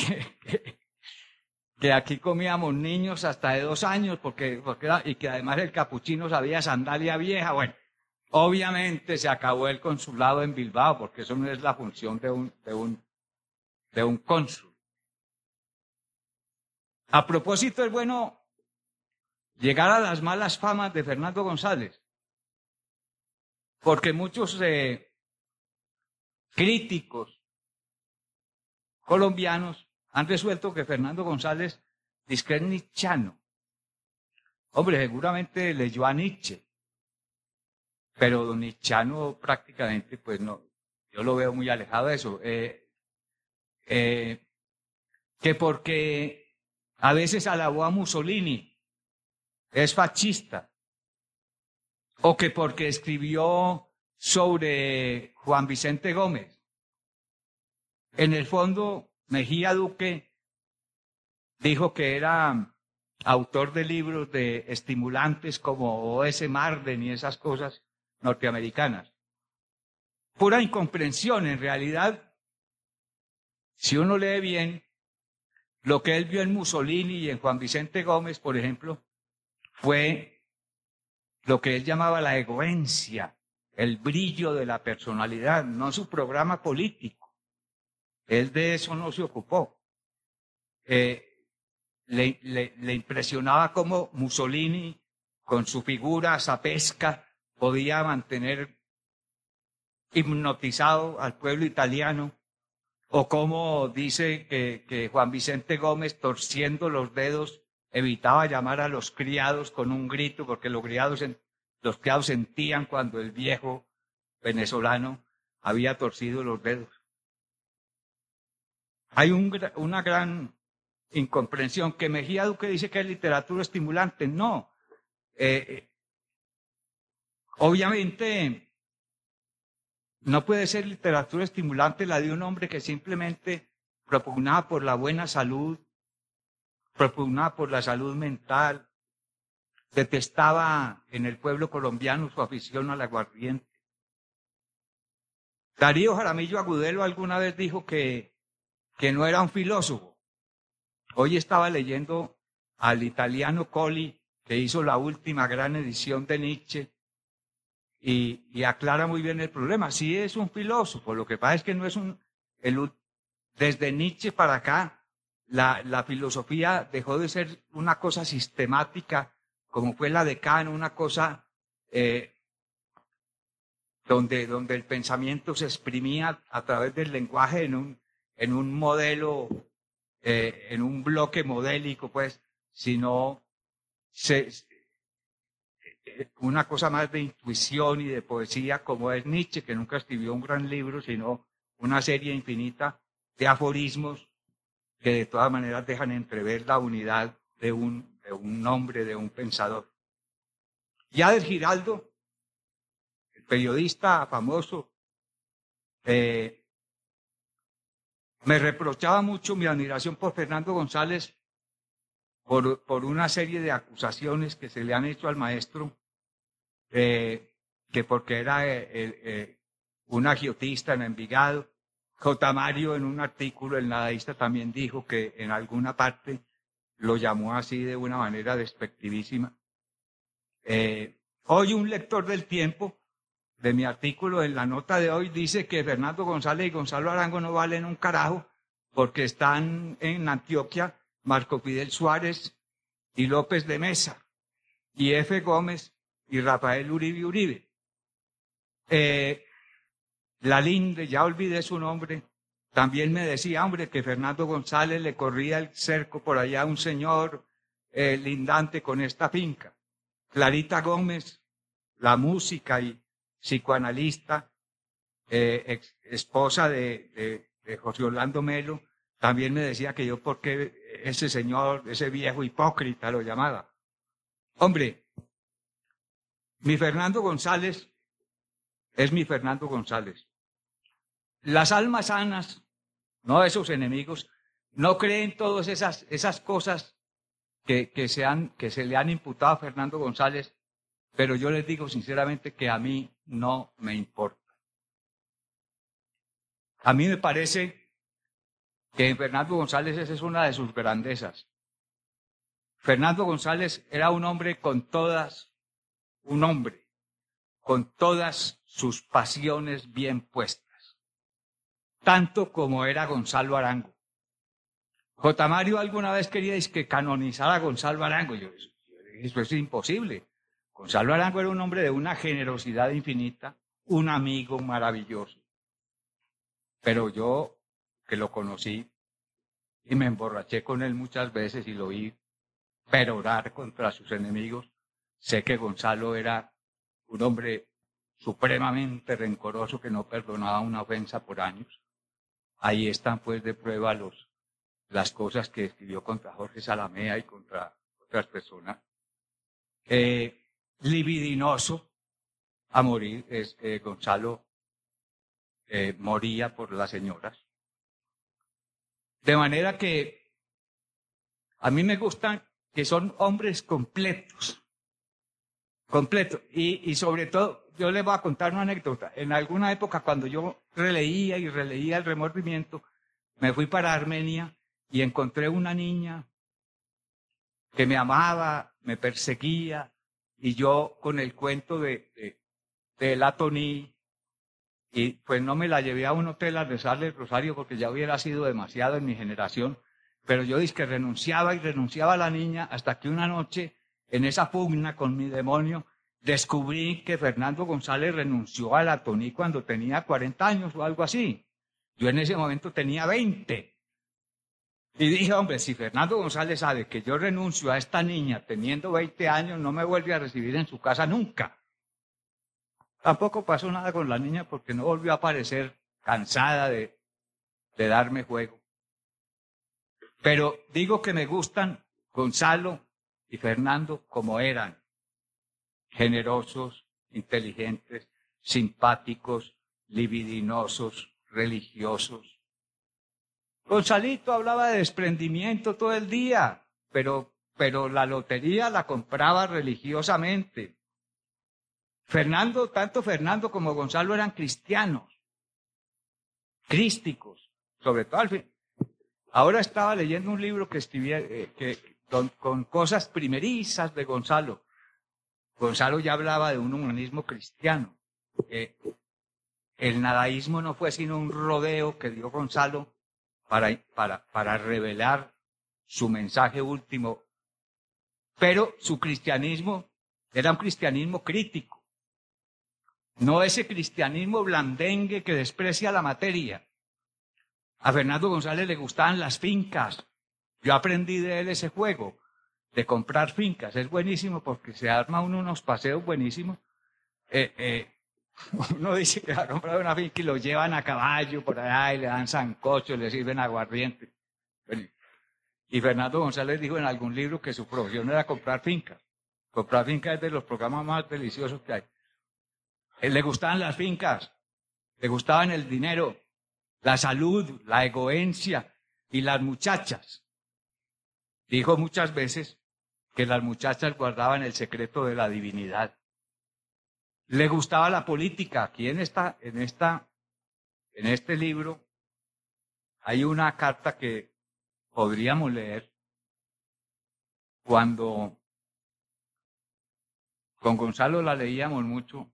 que, aquí comíamos niños hasta de dos años porque, porque y que además el capuchino sabía sandalia vieja. Bueno, Obviamente se acabó el consulado en Bilbao, porque eso no es la función de un, de un, de un cónsul. A propósito, es bueno llegar a las malas famas de Fernando González, porque muchos eh, críticos colombianos han resuelto que Fernando González es nichano. Hombre, seguramente leyó a Nietzsche, pero don Nichano prácticamente, pues no, yo lo veo muy alejado de eso. Eh, eh, que porque a veces alabó a Mussolini, es fascista, o que porque escribió sobre Juan Vicente Gómez. En el fondo, Mejía Duque dijo que era autor de libros de estimulantes como O.S. Marden y esas cosas, norteamericanas. Pura incomprensión, en realidad, si uno lee bien, lo que él vio en Mussolini y en Juan Vicente Gómez, por ejemplo, fue lo que él llamaba la egoencia, el brillo de la personalidad, no su programa político. Él de eso no se ocupó. Eh, le, le, impresionaba como Mussolini, con su figura sapesca, podía mantener hipnotizado al pueblo italiano, o como dice que, Juan Vicente Gómez, torciendo los dedos, evitaba llamar a los criados con un grito, porque los criados, los criados sentían cuando el viejo venezolano había torcido los dedos. Hay una gran incomprensión que Mejía Duque dice que es literatura estimulante. No. Eh, Obviamente, no puede ser literatura estimulante la de un hombre que simplemente propugnaba por la buena salud, propugnaba por la salud mental, detestaba en el pueblo colombiano su afición al aguardiente. Darío Jaramillo Agudelo alguna vez dijo que, que no era un filósofo. Hoy estaba leyendo al italiano Colli, que hizo la última gran edición de Nietzsche, y, aclara muy bien el problema. Sí es un filósofo, lo que pasa es que no es un... El, desde Nietzsche para acá, la, filosofía dejó de ser una cosa sistemática como fue la de Kant, una cosa eh, donde, donde el pensamiento se exprimía a través del lenguaje en un, en un modelo, eh, en un bloque modélico, pues, sino se, una cosa más de intuición y de poesía, como es Nietzsche, que nunca escribió un gran libro, sino una serie infinita de aforismos que de todas maneras dejan entrever la unidad de un, de un nombre, de un pensador. Ya del Giraldo, el periodista famoso, eh, me reprochaba mucho mi admiración por Fernando González por, una serie de acusaciones que se le han hecho al maestro, eh, que porque era eh, un agiotista en Envigado. J. Mario en un artículo, el nadaísta, también dijo que en alguna parte lo llamó así de una manera despectivísima. Eh, hoy un lector del tiempo de mi artículo en la nota de hoy dice que Fernando González y Gonzalo Arango no valen un carajo porque están en Antioquia Marco Fidel Suárez y López de Mesa y F. Gómez y Rafael Uribe Uribe. Eh, la Linde, ya olvidé su nombre, también me decía, hombre, que Fernando González le corría el cerco por allá a un señor eh, lindante con esta finca. Clarita Gómez, la música y psicoanalista, eh, esposa de, de, José Orlando Melo, también me decía que yo, porque ese señor, ese viejo hipócrita lo llamaba. Hombre, mi Fernando González es mi Fernando González. Las almas sanas, no esos enemigos, no creen todas esas, esas cosas que, que, se que se le han imputado a Fernando González, pero yo les digo sinceramente que a mí no me importa. A mí me parece que Fernando González esa es una de sus grandezas. Fernando González era un hombre con todas, un hombre, con todas sus pasiones bien puestas tanto como era Gonzalo Arango. J. Mario alguna vez queríais que canonizara a Gonzalo Arango. Yo, eso es imposible. Gonzalo Arango era un hombre de una generosidad infinita, un amigo maravilloso. Pero yo, que lo conocí y me emborraché con él muchas veces y lo vi perorar contra sus enemigos, sé que Gonzalo era un hombre supremamente rencoroso que no perdonaba una ofensa por años. Ahí están pues de prueba los, las cosas que escribió contra Jorge Salamea y contra otras personas. Eh, libidinoso a morir, es, eh, Gonzalo eh, moría por las señoras. De manera que a mí me gustan que son hombres completos, completos, y, y sobre todo yo les voy a contar una anécdota. En alguna época, cuando yo releía y releía el remordimiento, me fui para Armenia y encontré una niña que me amaba, me perseguía, y yo con el cuento de, de, de y pues no me la llevé a un hotel a rezarle el rosario porque ya hubiera sido demasiado en mi generación, pero yo dije que renunciaba y renunciaba a la niña hasta que una noche, en esa pugna con mi demonio, descubrí que Fernando González renunció a la TONI cuando tenía 40 años o algo así. Yo en ese momento tenía 20. Y dije, hombre, si Fernando González sabe que yo renuncio a esta niña teniendo 20 años, no me vuelve a recibir en su casa nunca. Tampoco pasó nada con la niña porque no volvió a aparecer cansada de, de darme juego. Pero digo que me gustan Gonzalo y Fernando como eran generosos, inteligentes, simpáticos, libidinosos, religiosos. Gonzalito hablaba de desprendimiento todo el día, pero, pero la lotería la compraba religiosamente. Fernando, tanto Fernando como Gonzalo eran cristianos, crísticos, sobre todo al fin. Ahora estaba leyendo un libro que escribía eh, con, cosas primerizas de Gonzalo. Gonzalo ya hablaba de un humanismo cristiano. el nadaísmo no fue sino un rodeo que dio Gonzalo para, para, para revelar su mensaje último. Pero su cristianismo era un cristianismo crítico. No ese cristianismo blandengue que desprecia la materia. A Fernando González le gustaban las fincas. Yo aprendí de él ese juego, de comprar fincas. Es buenísimo porque se arma uno unos paseos buenísimos. Eh, eh, uno dice que va a comprar una finca y lo llevan a caballo por allá y le dan sancocho, le sirven aguardiente. Y Fernando González dijo en algún libro que su profesión era comprar fincas. Comprar fincas es de los programas más deliciosos que hay. Él le gustaban las fincas, le gustaban el dinero, la salud, la egoencia y las muchachas. Dijo muchas veces que las muchachas guardaban el secreto de la divinidad. Le gustaba la política. Aquí en esta, en esta, en este libro hay una carta que podríamos leer cuando con Gonzalo la leíamos mucho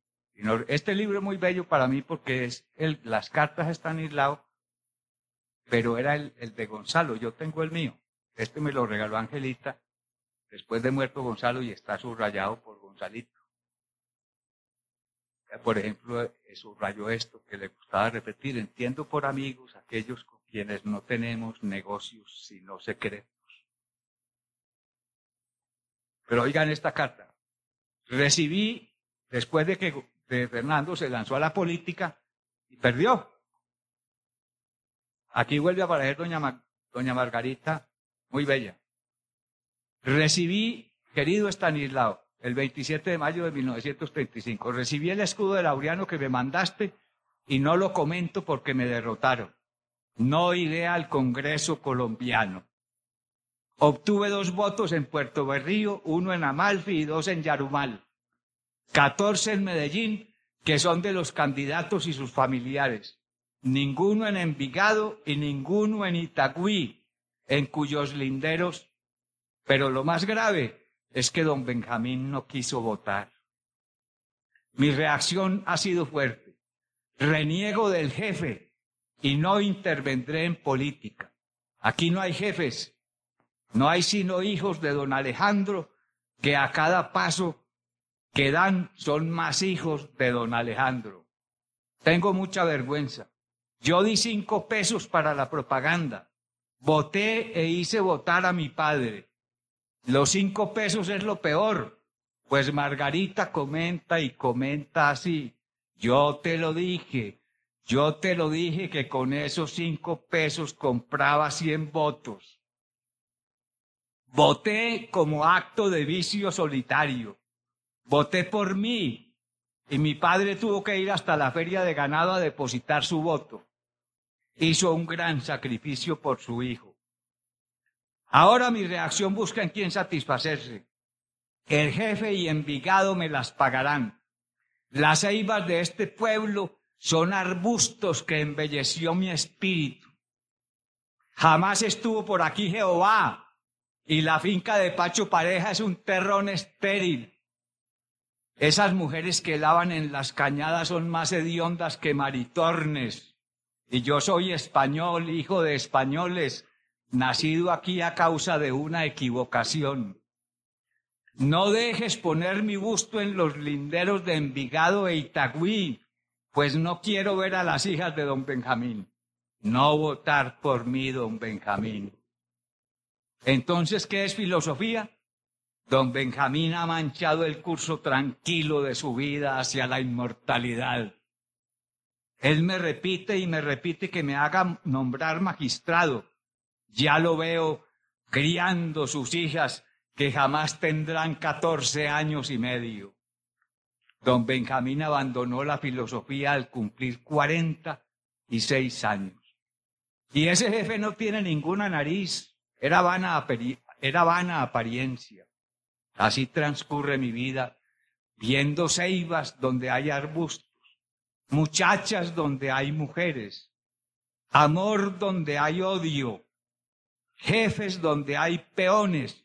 este libro es muy bello para mí porque es el, las cartas están aisladas, pero era el, el, de Gonzalo. Yo tengo el mío. Este me lo regaló Angelita después de muerto Gonzalo y está subrayado por Gonzalito. Por ejemplo, subrayó esto que le gustaba repetir. Entiendo por amigos aquellos con quienes no tenemos negocios sino secretos. Pero oigan esta carta. Recibí, después de que de Fernando se lanzó a la política y perdió. Aquí vuelve a aparecer doña, doña Margarita, muy bella. Recibí, querido Estanislao, el 27 de mayo de 1935, recibí el escudo de Laureano que me mandaste y no lo comento porque me derrotaron. No iré al Congreso colombiano. Obtuve dos votos en Puerto Berrío, uno en Amalfi y dos en Yarumal. 14 en Medellín, que son de los candidatos y sus familiares. Ninguno en Envigado y ninguno en Itagüí, en cuyos linderos. Pero lo más grave es que don Benjamín no quiso votar. Mi reacción ha sido fuerte. Reniego del jefe y no intervendré en política. Aquí no hay jefes, no hay sino hijos de don Alejandro que a cada paso que dan son más hijos de don Alejandro. Tengo mucha vergüenza. Yo di cinco pesos para la propaganda. Voté e hice votar a mi padre. Los cinco pesos es lo peor, pues Margarita comenta y comenta así. Yo te lo dije, yo te lo dije que con esos cinco pesos compraba cien votos. Voté como acto de vicio solitario voté por mí y mi padre tuvo que ir hasta la feria de ganado a depositar su voto. Hizo un gran sacrificio por su hijo. Ahora mi reacción busca en quién satisfacerse. El jefe y Envigado me las pagarán. Las ceibas de este pueblo son arbustos que embelleció mi espíritu. Jamás estuvo por aquí Jehová, y la finca de Pacho Pareja es un terrón estéril esas mujeres que lavan en las cañadas son más hediondas que maritornes. Y yo soy español, hijo de españoles, nacido aquí a causa de una equivocación. No dejes poner mi busto en los linderos de Envigado e Itagüí, pues no quiero ver a las hijas de don Benjamín. No votar por mí, don Benjamín. Entonces, ¿qué es filosofía? Don Benjamín ha manchado el curso tranquilo de su vida hacia la inmortalidad. Él me repite y me repite que me haga nombrar magistrado. Ya lo veo criando sus hijas que jamás tendrán catorce años y medio. don Benjamín abandonó la filosofía al cumplir 46 años. Y ese jefe no tiene ninguna nariz, era vana, era vana apariencia. Así transcurre mi vida, viendo ceibas donde hay arbustos, muchachas donde hay mujeres, amor donde hay odio, jefes donde hay peones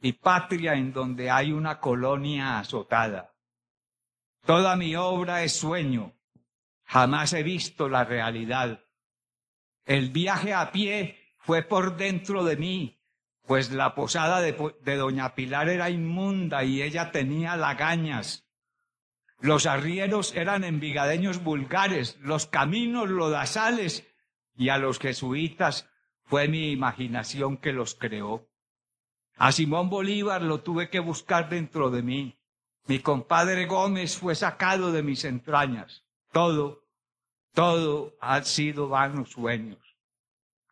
y patria en donde hay una colonia azotada. Toda mi obra es sueño, jamás he visto la realidad. El viaje a pie fue por dentro de mí, pues la posada de, doña Pilar era inmunda y ella tenía lagañas. Los arrieros eran envigadeños vulgares, los caminos lodazales, y a los jesuitas fue mi imaginación que los creó. A Simón Bolívar lo tuve que buscar dentro de mí. Mi compadre Gómez fue sacado de mis entrañas. Todo, todo ha sido vanos sueños.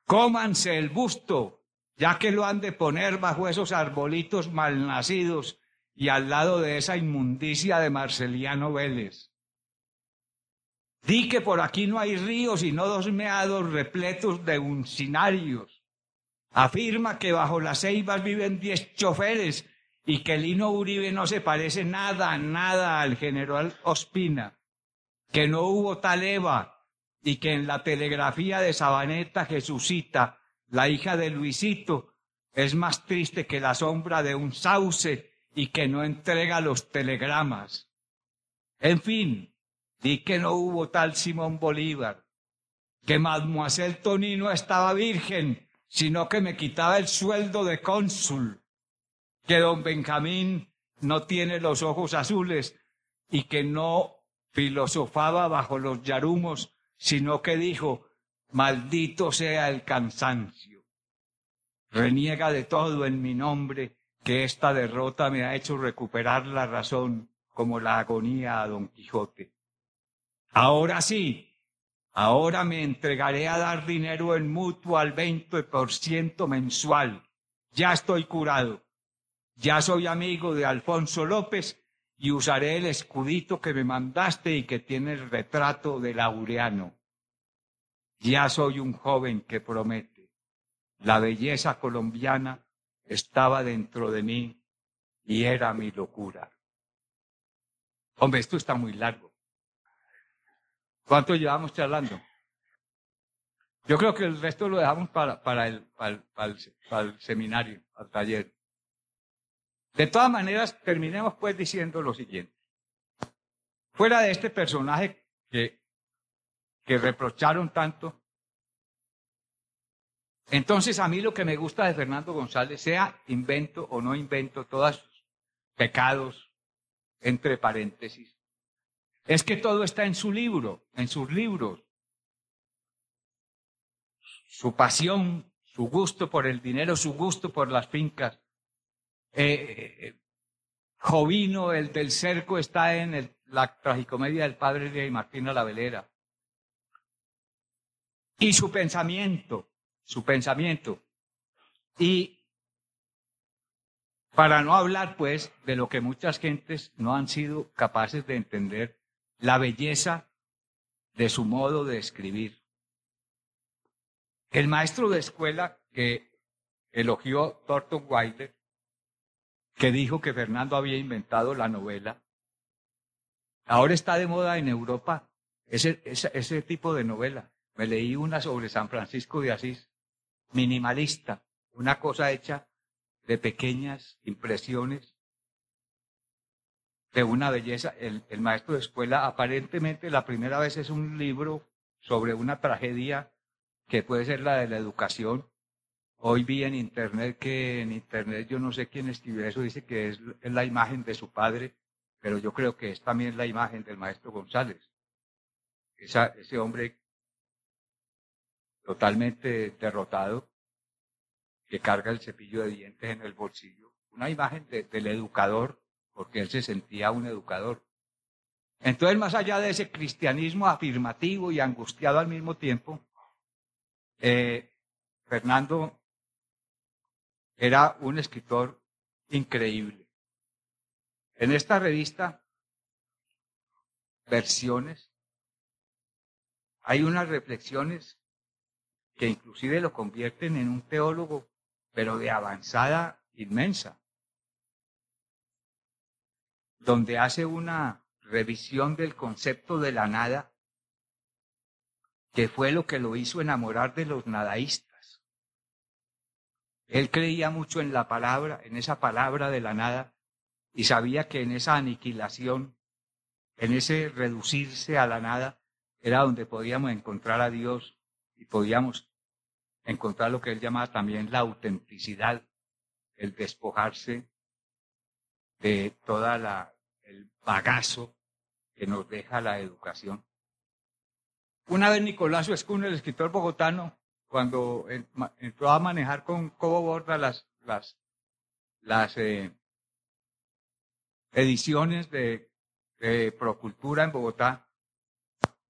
Cómanse el busto, ya que lo han de poner bajo esos arbolitos malnacidos y al lado de esa inmundicia de Marceliano Vélez. Di que por aquí no hay ríos y no dos meados repletos de uncinarios. Afirma que bajo las ceibas viven diez choferes y que Lino Uribe no se parece nada, nada al general Ospina, que no hubo tal Eva y que en la telegrafía de Sabaneta Jesucita, la hija de Luisito, es más triste que la sombra de un sauce y que no entrega los telegramas. En fin, Di que no hubo tal Simón Bolívar, que Mademoiselle Tonino estaba virgen, sino que me quitaba el sueldo de cónsul, que don Benjamín no tiene los ojos azules y que no filosofaba bajo los yarumos, sino que dijo, maldito sea el cansancio. Reniega de todo en mi nombre, que esta derrota me ha hecho recuperar la razón como la agonía a don Quijote. Ahora sí, ahora me entregaré a dar dinero en mutuo al 20% mensual. Ya estoy curado. Ya soy amigo de Alfonso López y usaré el escudito que me mandaste y que tiene el retrato de Laureano. Ya soy un joven que promete. La belleza colombiana estaba dentro de mí y era mi locura. Hombre, esto está muy largo. ¿Cuánto llevamos charlando? Yo creo que el resto lo dejamos para, para, el, para, el, seminario, al taller. De todas maneras, terminemos pues diciendo lo siguiente. Fuera de este personaje que, que reprocharon tanto, entonces a mí lo que me gusta de Fernando González, sea invento o no invento, todos sus pecados, entre paréntesis, es que todo está en su libro, en sus libros. Su pasión, su gusto por el dinero, su gusto por las fincas. Eh, eh, Jovino, el del cerco, está en la tragicomedia del padre de Martina la Velera. Y su pensamiento, su pensamiento. Y para no hablar, pues, de lo que muchas gentes no han sido capaces de entender la belleza de su modo de escribir. El maestro de escuela que elogió Thornton Wilder, que dijo que Fernando había inventado la novela, ahora está de moda en Europa ese, ese, ese tipo de novela. Me leí una sobre San Francisco de Asís, minimalista, una cosa hecha de pequeñas impresiones de una belleza. El, maestro de escuela aparentemente la primera vez es un libro sobre una tragedia que puede ser la de la educación. Hoy vi en internet que en internet yo no sé quién escribió eso, dice que es, la imagen de su padre, pero yo creo que es también la imagen del maestro González. ese hombre totalmente derrotado, que carga el cepillo de dientes en el bolsillo. Una imagen del educador porque él se sentía un educador. Entonces, más allá de ese cristianismo afirmativo y angustiado al mismo tiempo, eh, Fernando era un escritor increíble. En esta revista versiones. Hay unas reflexiones que inclusive lo convierten en un teólogo, pero de avanzada inmensa, donde hace una revisión del concepto de la nada, que fue lo que lo hizo enamorar de los nadaístas. Él creía mucho en la palabra, en esa palabra de la nada, y sabía que en esa aniquilación, en ese reducirse a la nada, era donde podíamos encontrar a Dios y podíamos encontrar lo que él llamaba también la autenticidad, el despojarse de toda la el bagazo que nos deja la educación. Una vez Nicolás Escún, el escritor bogotano, cuando entró a manejar con Cobo Borda las, eh, ediciones de, de Procultura en Bogotá,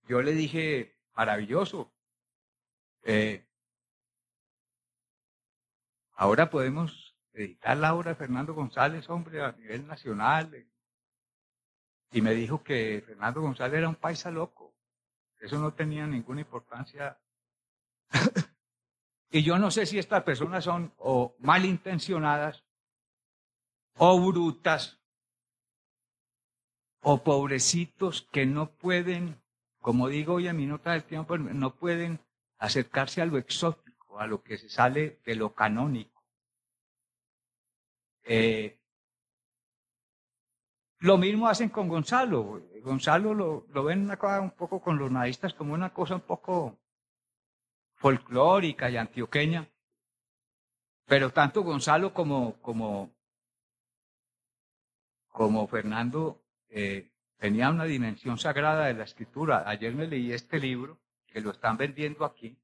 yo le dije, maravilloso. Eh, ahora podemos editar la obra de Fernando González, hombre, a nivel nacional. Y me dijo que Fernando González era un paisa loco. Eso no tenía ninguna importancia. y yo no sé si estas personas son o malintencionadas o brutas o pobrecitos que no pueden como digo hoy en mi nota del tiempo, no pueden acercarse a lo exótico, a lo que se sale de lo canónico. Eh, lo mismo hacen con Gonzalo. Gonzalo lo, lo ven una cosa un poco con los nadistas como una cosa un poco folclórica y antioqueña. Pero tanto Gonzalo como, como, como Fernando eh, tenía una dimensión sagrada de la escritura. Ayer me leí este libro, que lo están vendiendo aquí,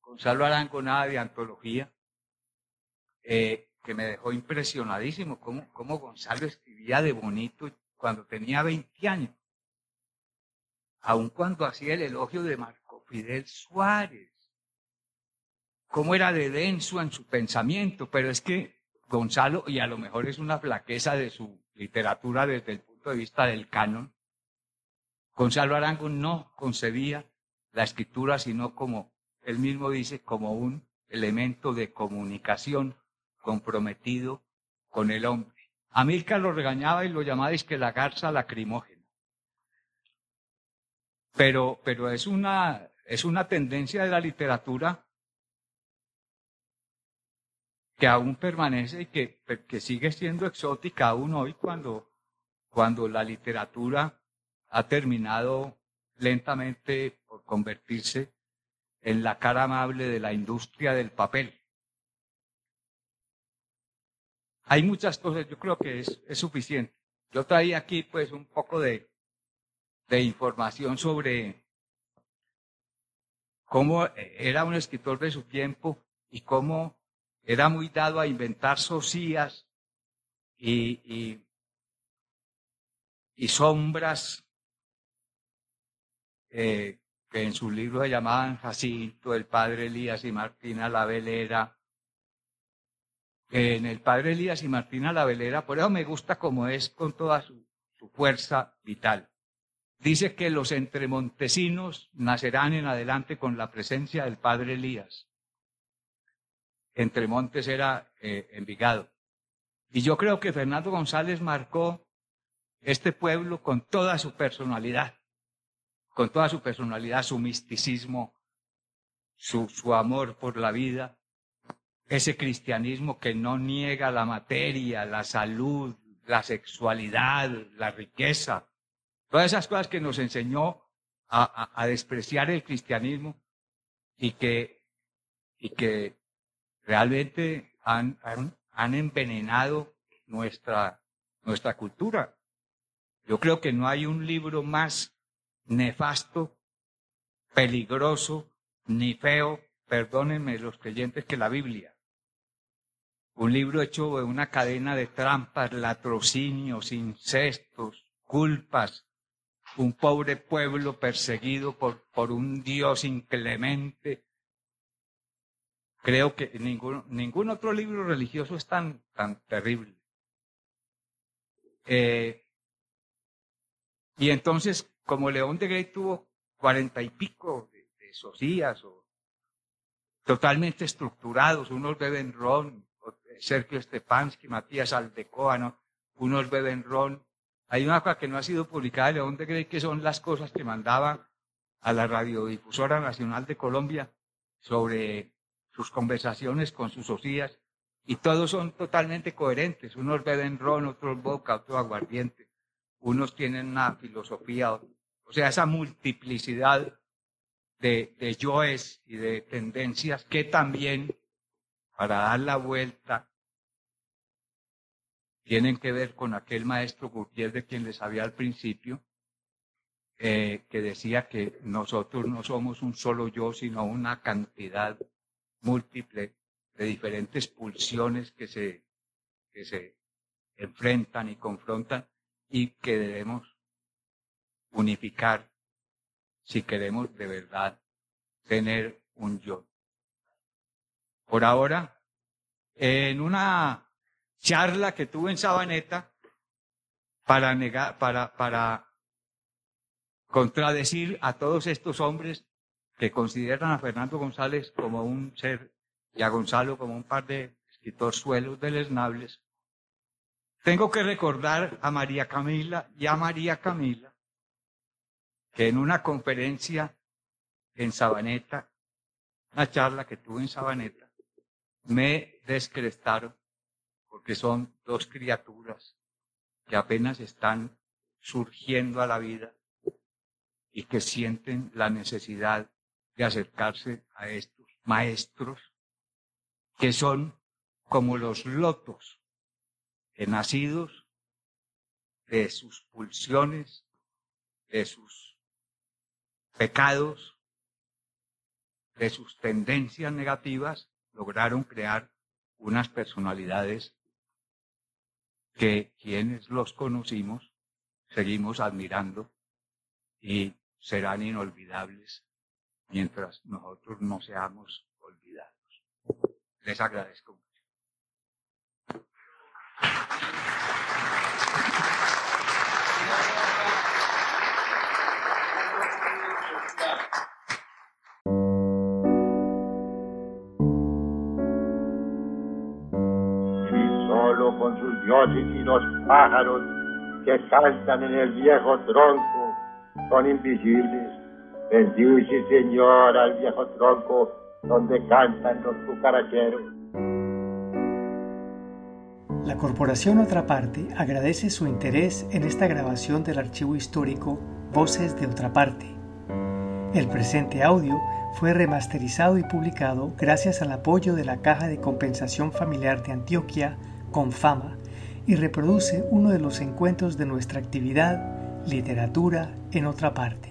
Gonzalo Arango, nada de antología, eh, que me dejó impresionadísimo cómo, cómo Gonzalo escribía de bonito cuando tenía 20 años, aun cuando hacía el elogio de Marco Fidel Suárez, cómo era de denso en su pensamiento, pero es que Gonzalo, y a lo mejor es una flaqueza de su literatura desde el de vista del canon, Gonzalo Arango no concebía la escritura sino como, él mismo dice, como un elemento de comunicación comprometido con el hombre. Amílcar lo regañaba y lo llamaba es que la garza lacrimógena. Pero, pero es una, es una tendencia de la literatura que aún permanece y que, que sigue siendo exótica aún hoy cuando cuando la literatura ha terminado lentamente por convertirse en la cara amable de la industria del papel. Hay muchas cosas, yo creo que es, suficiente. Yo traía aquí pues un poco de, de información sobre cómo era un escritor de su tiempo y cómo era muy dado a inventar socias y y sombras eh, que en sus libros se llamaban Jacinto, el padre Elías y Martina la Velera. En el padre Elías y Martina la Velera, por eso me gusta como es con toda su, fuerza vital. Dice que los entremontesinos nacerán en adelante con la presencia del padre Elías. Entremontes era eh, Envigado. Y yo creo que Fernando González marcó este pueblo con toda su personalidad, con toda su personalidad, su misticismo, su, amor por la vida, ese cristianismo que no niega la materia, la salud, la sexualidad, la riqueza, todas esas cosas que nos enseñó a, a, despreciar el cristianismo y que, y que realmente han, han, han envenenado nuestra, nuestra cultura. Yo creo que no hay un libro más nefasto, peligroso, ni feo, perdónenme los creyentes, que la Biblia. Un libro hecho de una cadena de trampas, latrocinios, incestos, culpas, un pobre pueblo perseguido por, por un Dios inclemente. Creo que ningún, ningún otro libro religioso es tan, tan terrible. Eh, Y entonces, como León de Grey tuvo cuarenta y pico de, de totalmente estructurados, unos beben ron, Sergio Stepansky, Matías Aldecoa, unos beben ron. Hay una cosa que no ha sido publicada de León de Grey, que son las cosas que mandaba a la Radiodifusora Nacional de Colombia sobre sus conversaciones con sus socias, y todos son totalmente coherentes. Unos beben ron, otros boca, otros aguardiente. Unos tienen una filosofía, o sea, esa multiplicidad de, de yoes y de tendencias que también, para dar la vuelta, tienen que ver con aquel maestro Gutiérrez de quien les había al principio, eh, que decía que nosotros no somos un solo yo, sino una cantidad múltiple de diferentes pulsiones que se, que se enfrentan y confrontan y que debemos unificar si queremos de verdad tener un yo. Por ahora, en una charla que tuve en Sabaneta para negar, para, para contradecir a todos estos hombres que consideran a Fernando González como un ser y a Gonzalo como un par de escritores suelos deleznables, tengo que recordar a María Camila y a María Camila que en una conferencia en Sabaneta, una charla que tuve en Sabaneta, me descrestaron porque son dos criaturas que apenas están surgiendo a la vida y que sienten la necesidad de acercarse a estos maestros que son como los lotos, nacidos de sus pulsiones, de sus pecados, de sus tendencias negativas, lograron crear unas personalidades que quienes los conocimos seguimos admirando y serán inolvidables mientras nosotros no seamos olvidados. Les agradezco dioses y los pájaros que cantan en el viejo tronco son invisibles. Bendice, Señor, al viejo tronco donde cantan los cucaracheros. La Corporación Otra Parte agradece su interés en esta grabación del archivo histórico Voces de Otra Parte. El presente audio fue remasterizado y publicado gracias al apoyo de la Caja de Compensación Familiar de Antioquia, Confama, y reproduce uno de los encuentros de nuestra actividad Literatura en otra parte.